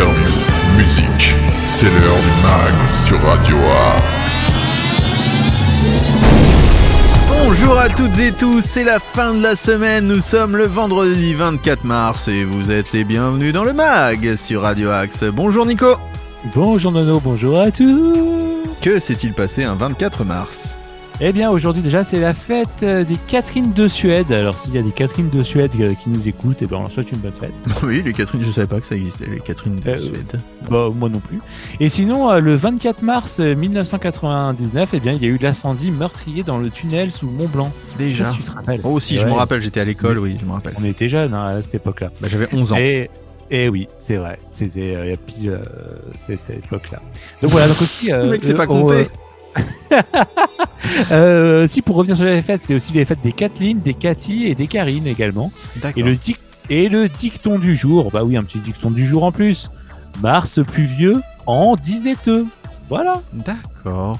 interviews, musique. C'est l'heure du mag sur Radio Axe. Bonjour à toutes et tous, c'est la fin de la semaine, nous sommes le vendredi 24 mars et vous êtes les bienvenus dans le mag sur Radio Axe. Bonjour Nico Bonjour Nono, bonjour à tous Que s'est-il passé un 24 mars? Eh bien aujourd'hui déjà c'est la fête euh, des Catherine de Suède. Alors s'il y a des Catherine de Suède euh, qui nous écoutent, eh ben on leur souhaite une bonne fête. Oui, les Catherine, je savais pas que ça existait, les Catherine de Euh, Suède. Bah moi non plus. Et sinon le 24 mars euh, 1999, eh bien il y a eu l'incendie meurtrier dans le tunnel sous Mont Blanc. Je sais Déjà tu te rappelles. Oh si, Et je me rappelle, j'étais à l'école, oui, je me rappelle. On était jeunes hein, à cette époque-là. Bah, J'avais 11 ans. Et, et oui, c'est vrai. C'était euh, il y a pile euh, cette époque-là. Donc voilà, donc aussi. euh, Le mec sait pas euh, compter. euh, si pour revenir sur les fêtes, c'est aussi les fêtes des Kathleen, des Cathy et des Karine également. Et le, dic- et le dicton du jour, bah oui, un petit dicton du jour en plus. Mars pluvieux en disait-eux. Voilà. D'accord,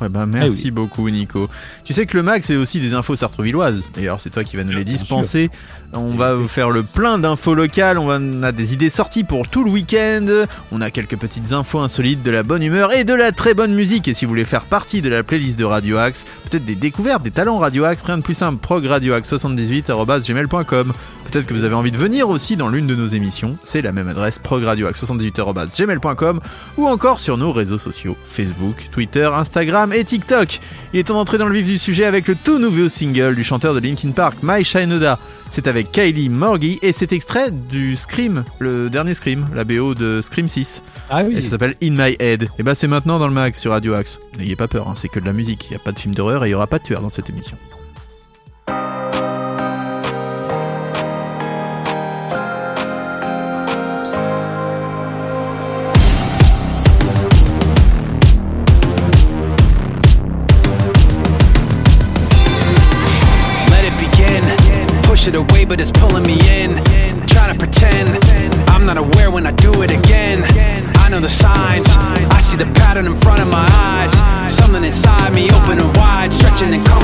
eh ben merci beaucoup Nico. Tu sais que le mag c'est aussi des infos sartrevilloises. D'ailleurs c'est toi qui vas nous les dispenser. On va vous faire le plein d'infos locales, on, va- on a des idées sorties pour tout le week-end. On a quelques petites infos insolites, de la bonne humeur et de la très bonne musique. Et si vous voulez faire partie de la playlist de Radio Axe, peut-être des découvertes, des talents Radio Axe, rien de plus simple, progradioaxe78.gmail.com. Peut-être que vous avez envie de venir aussi dans l'une de nos émissions, c'est la même adresse, progradioaxe78.gmail.com ou encore sur nos réseaux sociaux, Facebook, Twitter, Instagram et TikTok. Il est temps d'entrer dans le vif du sujet avec le tout nouveau single du chanteur de Linkin Park, My Shinoda. C'est avec Kylie Morgy et c'est extrait du Scream, le dernier Scream, la BO de Scream 6. Ah oui. Et ça s'appelle In My Head. Et bah c'est maintenant dans le mag sur Radio Axe. N'ayez pas peur, hein, c'est que de la musique. Il n'y a pas de film d'horreur et il n'y aura pas de tueur dans cette émission. But it's pulling me in. Trying to pretend I'm not aware when I do it again. I know the signs. I see the pattern in front of my eyes. Something inside me open and wide, stretching and coming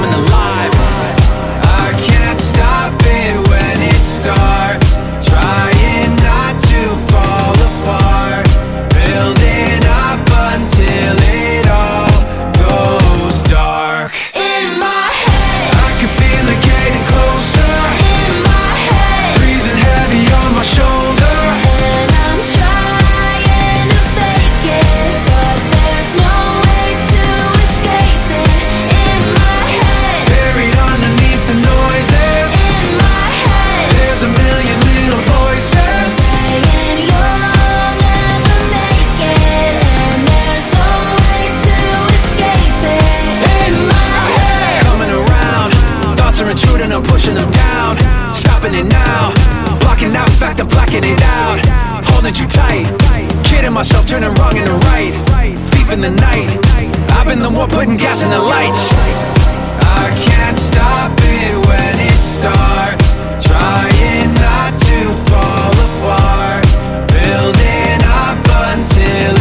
turning wrong into right. Thief in the night. I've been the one putting gas in the lights. I can't stop it when it starts. Trying not to fall apart. Building up until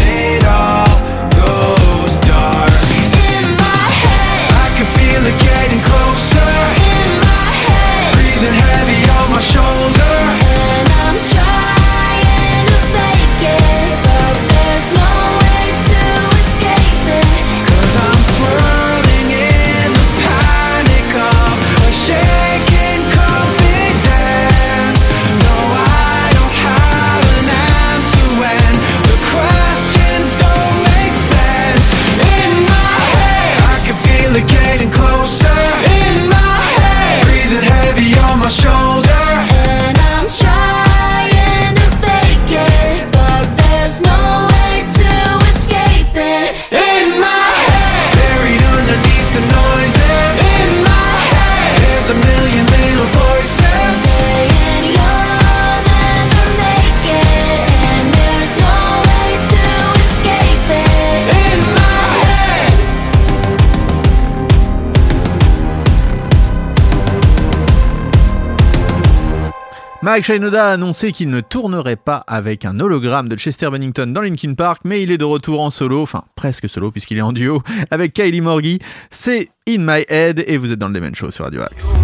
Mike Shinoda a annoncé qu'il ne tournerait pas avec un hologramme de Chester Bennington dans Linkin Park, mais il est de retour en solo, enfin presque solo puisqu'il est en duo avec Kylie Morgy. C'est In My Head et vous êtes dans le Demen Show sur Radio Axe.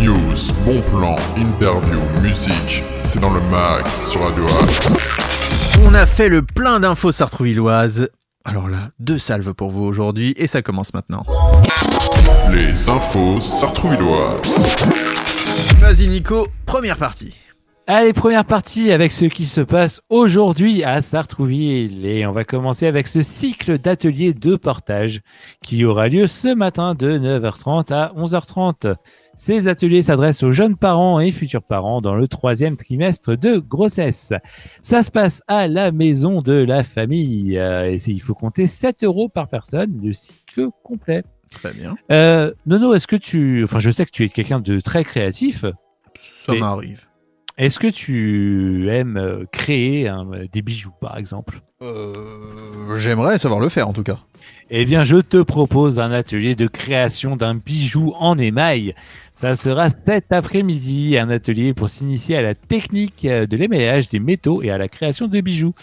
News, bon plan, interview, musique. C'est dans le mag sur Radio Axe. On a fait le plein d'infos sartrouvilloises. Alors là, deux salves pour vous aujourd'hui et ça commence maintenant. Les infos sartrouvilloises. Vas-y Nico, première partie. Allez, première partie avec ce qui se passe aujourd'hui à Sartrouville. Et on va commencer avec ce cycle d'ateliers de portage qui aura lieu ce matin de 9h30 à 11h30. Ces ateliers s'adressent aux jeunes parents et futurs parents dans le troisième trimestre de grossesse. Ça se passe à la maison de la famille. Euh, il faut compter 7 euros par personne, le cycle complet. Très bien. Euh, Nono, est-ce que tu... Enfin, je sais que tu es quelqu'un de très créatif. Ça m'arrive. Est-ce que tu aimes euh, créer hein, des bijoux, par exemple? Euh, J'aimerais savoir le faire en tout cas. Eh bien, je te propose un atelier de création d'un bijou en émail. Ça sera cet après-midi, un atelier pour s'initier à la technique euh, de l'émaillage des métaux et à la création de bijoux.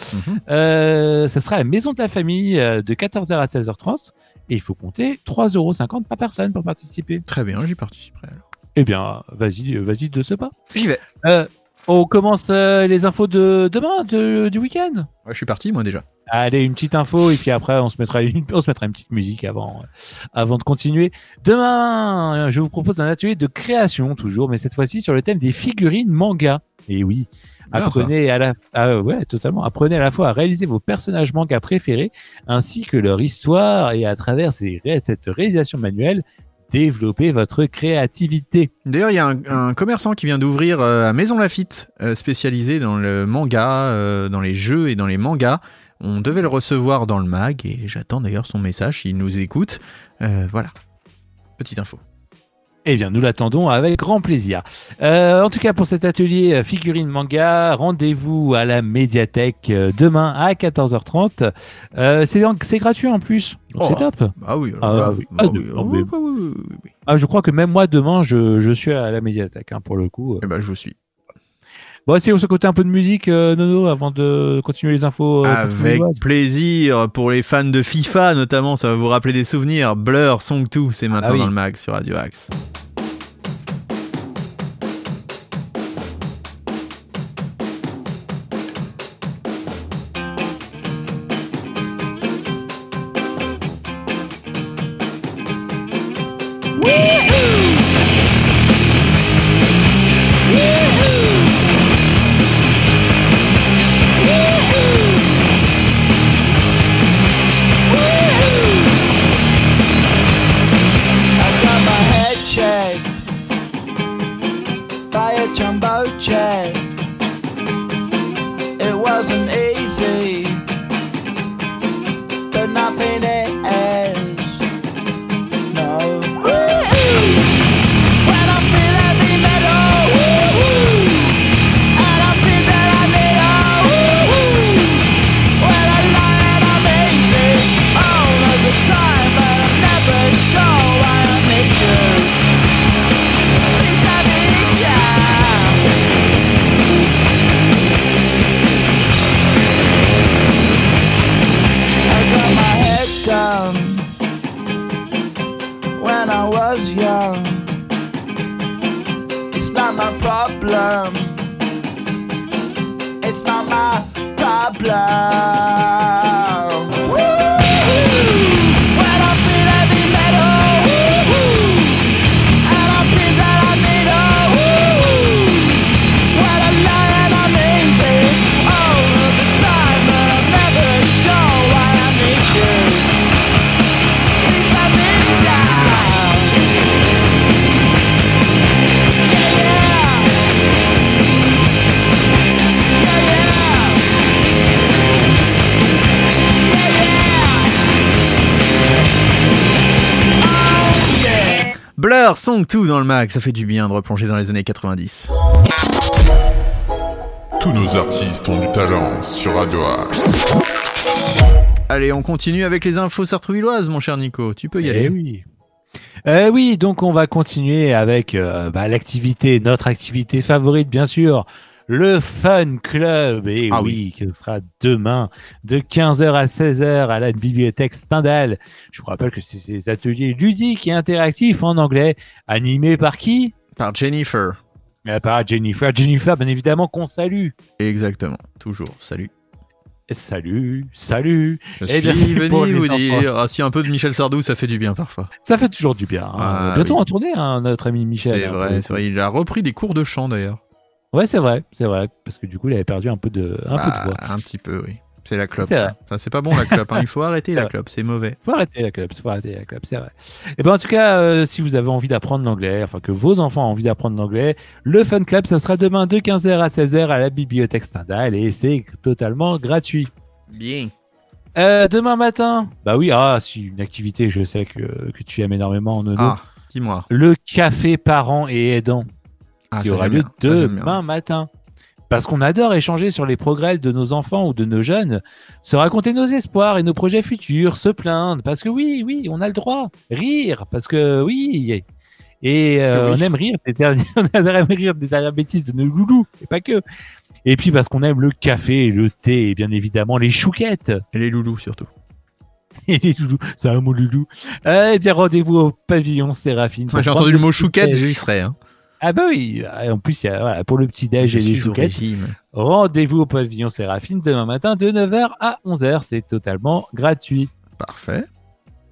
Euh, ça sera à la maison de la famille euh, de 14h à 16h30 et il faut compter 3,50€ par personne pour participer. Très bien, j'y participerai alors. Eh bien, vas-y, vas-y de ce pas. J'y vais. Euh, on commence euh, les infos de demain, de- du week-end. Ouais, je suis parti moi déjà. Allez, une petite info et puis après on se mettra une, on se mettra une petite musique avant, euh, avant de continuer. Demain, je vous propose un atelier de création toujours, mais cette fois-ci sur le thème des figurines manga. Et oui. Apprenez à la, ah, ouais, totalement. Apprenez à la fois à réaliser vos personnages manga préférés ainsi que leur histoire et à travers ces, cette réalisation manuelle, développer votre créativité. D'ailleurs, il y a un, un commerçant qui vient d'ouvrir euh, à Maison Lafitte, euh, spécialisé dans le manga, euh, dans les jeux et dans les mangas. On devait le recevoir dans le mag et j'attends d'ailleurs son message s'il nous écoute. Euh, voilà. Petite info. Eh bien, nous l'attendons avec grand plaisir. Euh, en tout cas, pour cet atelier euh, figurine manga, rendez-vous à la médiathèque euh, demain à 14h30. Euh, c'est c'est gratuit en plus, Oh. c'est top. Ah oui, oui. oui, de- mais- oui, oui, oui, oui. Je crois que même moi demain, je, je suis à la médiathèque hein, pour le coup. Eh ben, je vous suis. Bon, si on se côté un peu de musique, euh, Nono, avant de continuer les infos. euh, Avec plaisir pour les fans de FIFA notamment, ça va vous rappeler des souvenirs. Blur, Song 2, c'est maintenant Ah oui. dans le mag sur Radio Axe. Was young. It's not my problem. It's not my problem. Blur, Song 2 dans le mag, ça fait du bien de replonger dans les années 90. Tous nos artistes ont du talent sur Radio Axe. Allez, on continue avec les infos sartrouvilloises, mon cher Nico. Tu peux y Eh aller. oui. Euh, oui, donc on va continuer avec euh, bah, l'activité, notre activité favorite bien sûr, le Fun Club. Et Ah oui, qui sera demain de 15h à 16h à la bibliothèque Stendhal. Je vous rappelle que c'est ces ateliers ludiques et interactifs en anglais, animés par qui? Par Euh, Par Jennifer. Jennifer, bien évidemment qu'on salue. Exactement, toujours. Salut. Salut, salut. Je Eh suis venu vous enfants. dire. Ah, si un peu de Michel Sardou, ça fait du bien parfois. Ça fait toujours du bien. hein. Ah, Bientôt oui. en tournée, hein, notre ami Michel. C'est hein, c'est vrai. Il a repris des cours de chant d'ailleurs. Ouais, c'est vrai, c'est vrai, parce que du coup, il avait perdu un peu de, un peu de Bah, voix. un petit peu, oui. C'est la clope. C'est Ça. Ça, c'est pas bon la clope. hein. Il faut arrêter la clope, c'est mauvais. Faut arrêter la club, faut arrêter la club, c'est vrai. Et ben en tout cas, euh, si vous avez envie d'apprendre l'anglais, enfin que vos enfants ont envie d'apprendre l'anglais, le Fun Club, ça sera demain de 15h à 16h à la bibliothèque Stendhal et c'est totalement gratuit. Bien. Euh, demain matin, bah oui, ah si une activité, je sais que, que tu aimes énormément, Nono. Ah, dis-moi. Le café parents et aidants Ah, qui aura lieu bien. Demain matin. Parce qu'on adore échanger sur les progrès de nos enfants ou de nos jeunes, se raconter nos espoirs et nos projets futurs, se plaindre, parce que oui, oui, on a le droit, rire, parce que oui, et euh, oui. on aime rire des dernières, on aime rire des dernières bêtises de nos loulous, et pas que. Et puis parce qu'on aime le café, le thé et bien évidemment les chouquettes. Et les loulous surtout. Et les loulous, c'est un mot loulou. Eh bien rendez-vous au pavillon Séraphine. j'ai entendu le mot chouquette, j'y serai. Hein. Ah bah oui, en plus il y a, voilà, pour le petit déj Je et les chouquettes. Rendez-vous au pavillon Séraphine demain matin de 9h à 11h. C'est totalement gratuit. Parfait.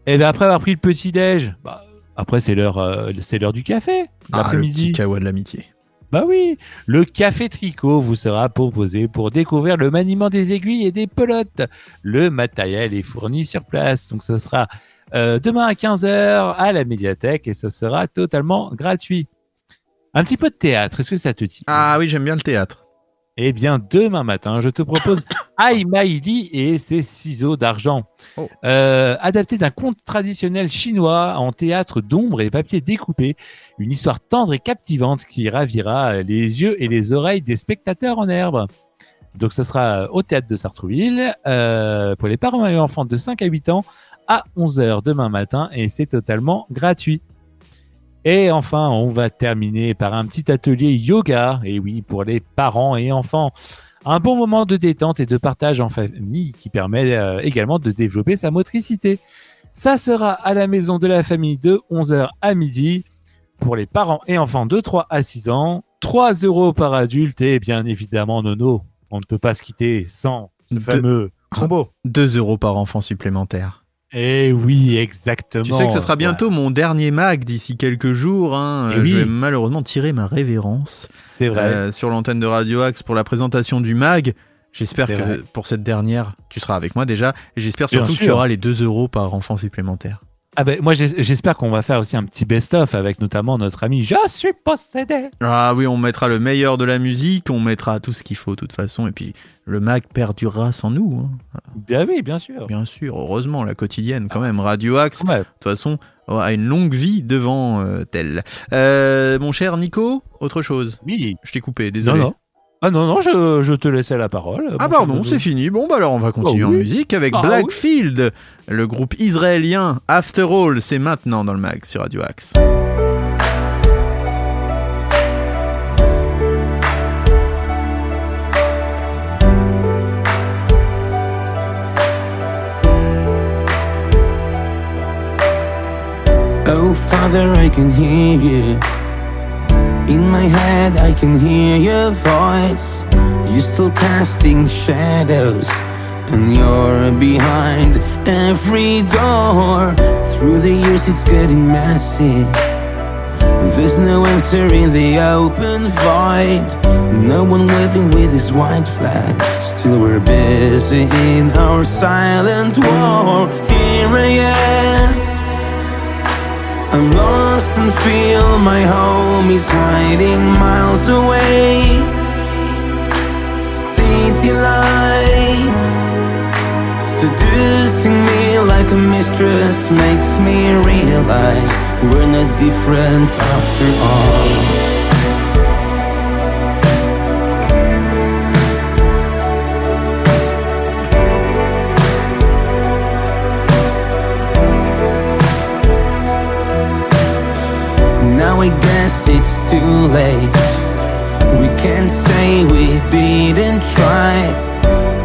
Et bien après avoir pris le petit déj, bah, après c'est l'heure, euh, c'est l'heure du café Ah, le petit kawa de l'amitié. Bah oui, le café tricot vous sera proposé pour découvrir le maniement des aiguilles et des pelotes. Le matériel est fourni sur place, donc ça sera euh, demain à 15h à la médiathèque et ça sera totalement gratuit. Un petit peu de théâtre, est-ce que ça te dit? Ah oui, j'aime bien le théâtre. Eh bien, demain matin, je te propose Ai Maili et ses ciseaux d'argent. Oh. Euh, adapté d'un conte traditionnel chinois en théâtre d'ombre et papier découpé. Une histoire tendre et captivante qui ravira les yeux et les oreilles des spectateurs en herbe. Donc, ce sera au théâtre de Sartrouville euh, pour les parents et enfants de 5 à 8 ans à 11h demain matin et c'est totalement gratuit. Et enfin, on va terminer par un petit atelier yoga, et oui, pour les parents et enfants. Un bon moment de détente et de partage en famille qui permet euh, également de développer sa motricité. Ça sera à la maison de la famille de 11h à midi pour les parents et enfants de 3 à 6 ans. 3 euros par adulte et bien évidemment, Nono, on ne peut pas se quitter sans Deux- fameux combo. 2 euros par enfant supplémentaire. Eh oui, exactement. Tu sais que ce sera bientôt mon dernier mag d'ici quelques jours. Hein. Eh Euh, Je oui. vais malheureusement tirer ma révérence C'est vrai. euh, sur l'antenne de Radio Axe pour la présentation du mag. J'espère que vrai. pour cette dernière, tu seras avec moi déjà. Et j'espère surtout qu'il y aura les 2 euros par enfant supplémentaire. Ah ben, moi, j'espère qu'on va faire aussi un petit best-of avec notamment notre ami Je suis possédé. Ah oui, on mettra le meilleur de la musique, on mettra tout ce qu'il faut de toute façon. Et puis le mag perdurera sans nous. hein. Bien oui, bien sûr. Bien sûr, heureusement, la quotidienne quand même. Radio Axe, de toute façon, a une longue vie devant euh, elle. Euh, mon cher Nico, autre chose? Oui. Je t'ai coupé, Non, désolé. non. Ah non, non, je, je te laissais la parole. Ah pardon, c'est fini. Bon bah alors on va continuer Ah en musique avec Ah Blackfield, le groupe israélien After All, c'est maintenant dans le mag sur Radio Axe. Oh, Father, I can hear you. In my head, I can hear your voice. You're still casting shadows, and you're behind every door. Through the years, it's getting messy. There's no answer in the open void. No one waving with his white flag. Still, we're busy in our silent war. Here I am. I'm lost and feel my home is hiding miles away. City lights seducing me like a mistress makes me realize we're not different after all. It's too late. We can't say we didn't try.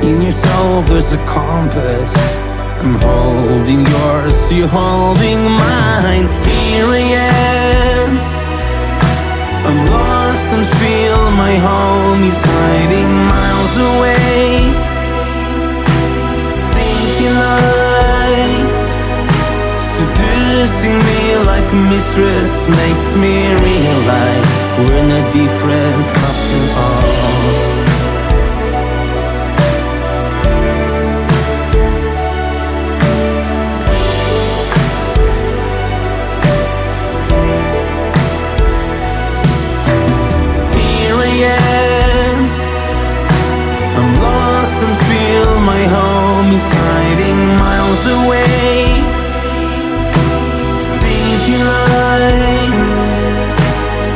In your soul, there's a compass. I'm holding yours, you're holding mine. Here I am. I'm lost and feel my home is hiding miles away. lights Seducing me like a mistress Makes me realize We're not different after all. And feel my home is hiding miles away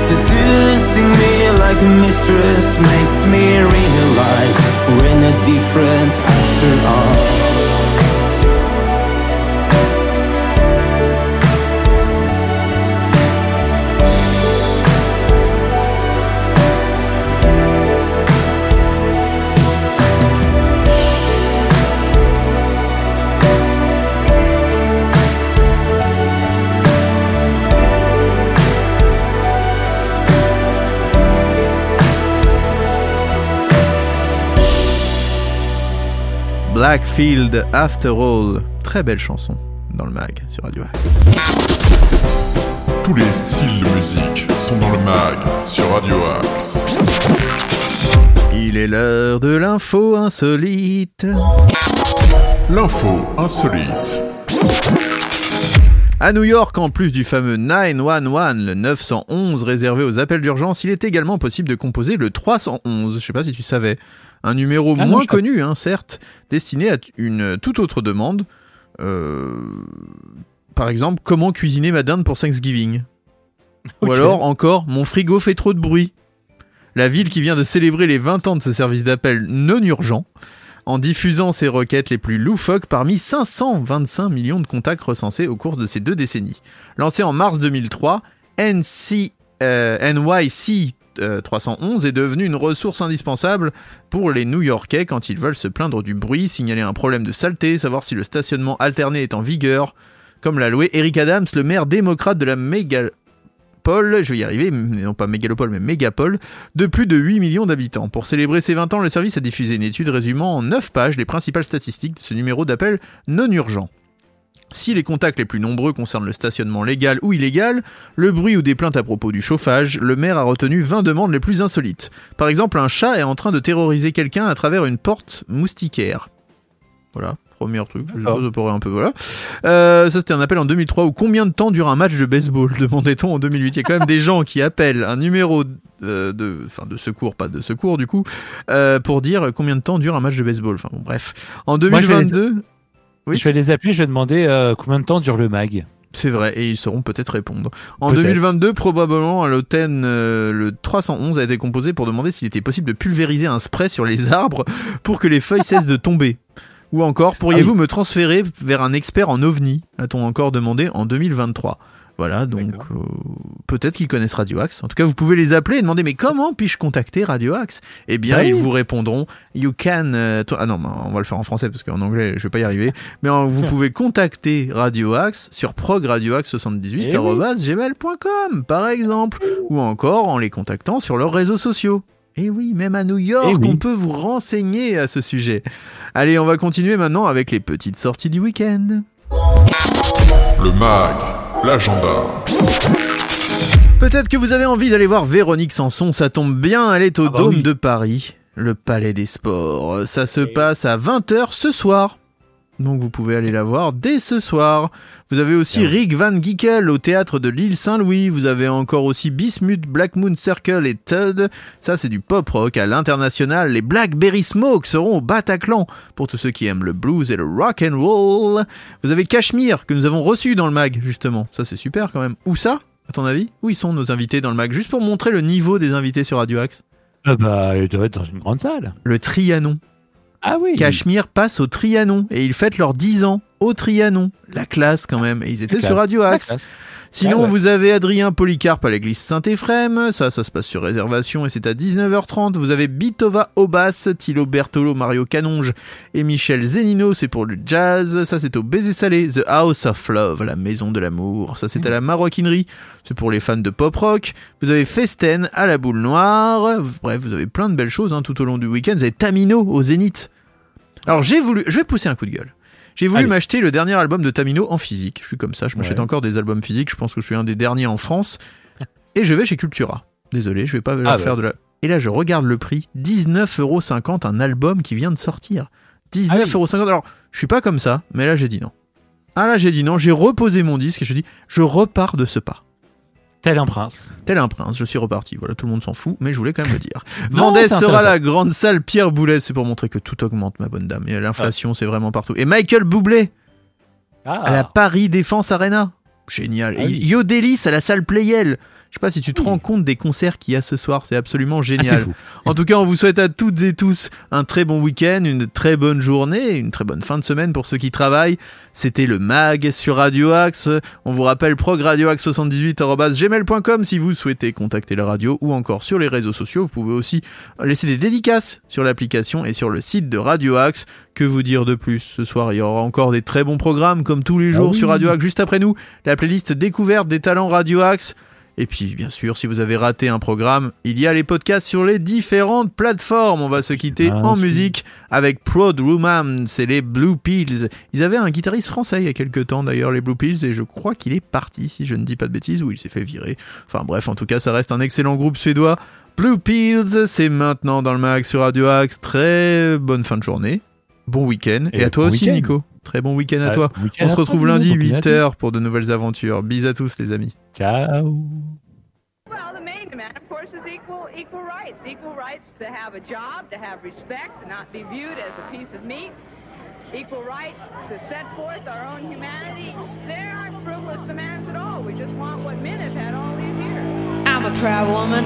Seducing me like a mistress Makes me realize We're not different after all Blackfield After All. Très belle chanson dans le mag sur Radio Axe. Tous les styles de musique sont dans le mag sur Radio Axe. Il est l'heure de l'info insolite. L'info insolite. À New York, en plus du fameux 911, le 911 réservé aux appels d'urgence, il est également possible de composer le 311. Je sais pas si tu savais. Un numéro Ah moins connu, hein, certes, destiné à une toute autre demande. Euh, Par exemple, comment cuisiner ma dinde pour Thanksgiving? Ou alors, encore, mon frigo fait trop de bruit. La ville qui vient de célébrer les 20 ans de ce service d'appel non urgent, en diffusant ses requêtes les plus loufoques parmi 525 millions de contacts recensés au cours de ces deux décennies. Lancé en mars 2003, NC, euh, NYC euh, 311 est devenu une ressource indispensable pour les New-Yorkais quand ils veulent se plaindre du bruit, signaler un problème de saleté, savoir si le stationnement alterné est en vigueur, comme l'a loué Eric Adams, le maire démocrate de la mégalopole, je vais y arriver, non pas mégalopole mais mégapole, de plus de 8 millions d'habitants. Pour célébrer ses 20 ans, le service a diffusé une étude résumant en 9 pages les principales statistiques de ce numéro d'appel non urgent. Si les contacts les plus nombreux concernent le stationnement légal ou illégal, le bruit ou des plaintes à propos du chauffage, le maire a retenu 20 demandes les plus insolites. Par exemple, un chat est en train de terroriser quelqu'un à travers une porte moustiquaire. Voilà, premier truc, je suppose, un peu, voilà. Euh, ça c'était un appel en 2003 ou combien de temps dure un match de baseball demandait-on en 2008. Il y a quand même des gens qui appellent un numéro euh, de, enfin de secours, pas de secours du coup, euh, pour dire combien de temps dure un match de baseball. Enfin bon, bref. En Moi, Oui. Je vais les appeler, je vais demander euh, combien de temps dure le mag. C'est vrai, et ils sauront peut-être répondre. En Peut-être. 2022, probablement, à l'automne, euh, le 311 a été composé pour demander s'il était possible de pulvériser un spray sur les arbres pour que les feuilles cessent de tomber. Ou encore, pourriez-vous me transférer vers un expert en ovni a-t-on encore demandé en 2023. Voilà, donc euh, peut-être qu'ils connaissent Radio Axe. En tout cas, vous pouvez les appeler et demander mais comment puis-je contacter Radio Axe? Eh bien, Oui. ils vous répondront You can. euh, ah non, mais on va le faire en français parce qu'en anglais, je vais pas y arriver. Mais euh, vous pouvez contacter Radio Axe sur progradioaxe78@gmail.com par exemple, ou encore en les contactant sur leurs réseaux sociaux. Et oui, même à New York, Eh oui. on peut vous renseigner à ce sujet. Allez, on va continuer maintenant avec les petites sorties du week-end. Le mag, l'agenda. Peut-être que vous avez envie d'aller voir Véronique Sanson, ça tombe bien, elle est au Ah bah Dôme oui. de Paris, le Palais des Sports. Ça se passe à 20h ce soir. Donc vous pouvez aller la voir dès ce soir. Vous avez aussi. Rick Van Giekel au théâtre de l'île Saint-Louis. Vous avez encore aussi Bismuth, Black Moon Circle et Todd. Ça c'est du pop rock à l'international. Les Blackberry Smoke seront au Bataclan pour tous ceux qui aiment le blues et le rock and roll. Vous avez Cachemire que nous avons reçu dans le mag justement. Ça c'est super quand même. Où ça à ton avis? Où ils sont nos invités dans le mag? Juste pour montrer le niveau des invités sur Radio Axe. Ah bah, il doit être dans une grande salle. Le Trianon. Ah oui. Cachemire passe au Trianon et ils fêtent leurs 10 ans au Trianon. La classe quand même. Et ils étaient sur. Radio Axe. Sinon, Ah ouais. vous avez Adrien Polycarpe à l'église Saint-Éphrem. Ça, ça se passe sur réservation et c'est à 19h30. Vous avez Bitova au basse, Thilo Bertolo, Mario Canonge et Michel Zenino. C'est pour le jazz. Ça, c'est au Baiser Salé. The House of Love, la maison de l'amour. Ça, c'est à la maroquinerie. C'est pour les fans de pop rock. Vous avez Festen à la boule noire. Bref, vous avez plein de belles choses hein, tout au long du week-end. Vous avez Tamino au Zénith. Alors, j'ai voulu. Je vais pousser un coup de gueule. J'ai voulu m'acheter le dernier album de Tamino en physique. Je suis comme ça, je m'achète Ouais. encore des albums physiques. Je pense que je suis un des derniers en France. Et je vais chez Cultura. Désolé, je vais pas leur Ah bah. faire de la. Et là, je regarde le prix 19,50€ un album qui vient de sortir. 19,50€. Alors, je suis pas comme ça, mais là, j'ai dit non. Ah là, j'ai dit non. J'ai reposé mon disque et je dis, je repars de ce pas. Tel un prince. Tel un prince, je suis reparti. Voilà, tout le monde s'en fout, mais je voulais quand même le dire. Vendée sera la grande salle Pierre Boulez. C'est pour montrer que tout augmente, ma bonne dame. Et l'inflation, c'est vraiment partout. Et Michael Bublé Ah, à la Paris Défense Arena. Génial. Ah Et. Yodelis à la salle Playel. Je sais pas si tu te rends compte des concerts qu'il y a ce soir, c'est absolument Ah, génial. fou. en tout cas, on vous souhaite à toutes et tous un très bon week-end, une très bonne journée, une très bonne fin de semaine pour ceux qui travaillent. C'était le MAG sur Radio Axe. On vous rappelle progradioaxe78.gmail.com si vous souhaitez contacter la radio ou encore sur les réseaux sociaux. Vous pouvez aussi laisser des dédicaces sur l'application et sur le site de Radio Axe. Que vous dire de plus Ce soir, il y aura encore des très bons programmes comme tous les jours Ah oui. sur Radio Axe. Juste après nous, la playlist découverte des talents Radio Axe. Et puis, bien sûr, si vous avez raté un programme, il y a les podcasts sur les différentes plateformes. On va se quitter Ah, en si. musique avec Prod c'est les Blue Pills. Ils avaient un guitariste français il y a quelques temps d'ailleurs, les Blue Pills, et je crois qu'il est parti, si je ne dis pas de bêtises, ou il s'est fait virer. Enfin bref, en tout cas, ça reste un excellent groupe suédois. Blue Pills, c'est maintenant dans le mag sur Radio Axe. Très bonne fin de journée, bon week-end, et, Et à toi bon aussi. Nico. Très bon week-end à Ah, toi. week-end On se retrouve lundi, bon week-end à toi. 8h, pour de nouvelles aventures. Bis à tous, les amis. Ciao. Well, the main demand, of course, is equal equal rights. Equal rights to have a job, to have respect, to not be viewed as a piece of meat. Equal rights to set forth our own humanity. There aren't frivolous demands at all. We just want what men have had all these years. I'm a proud woman.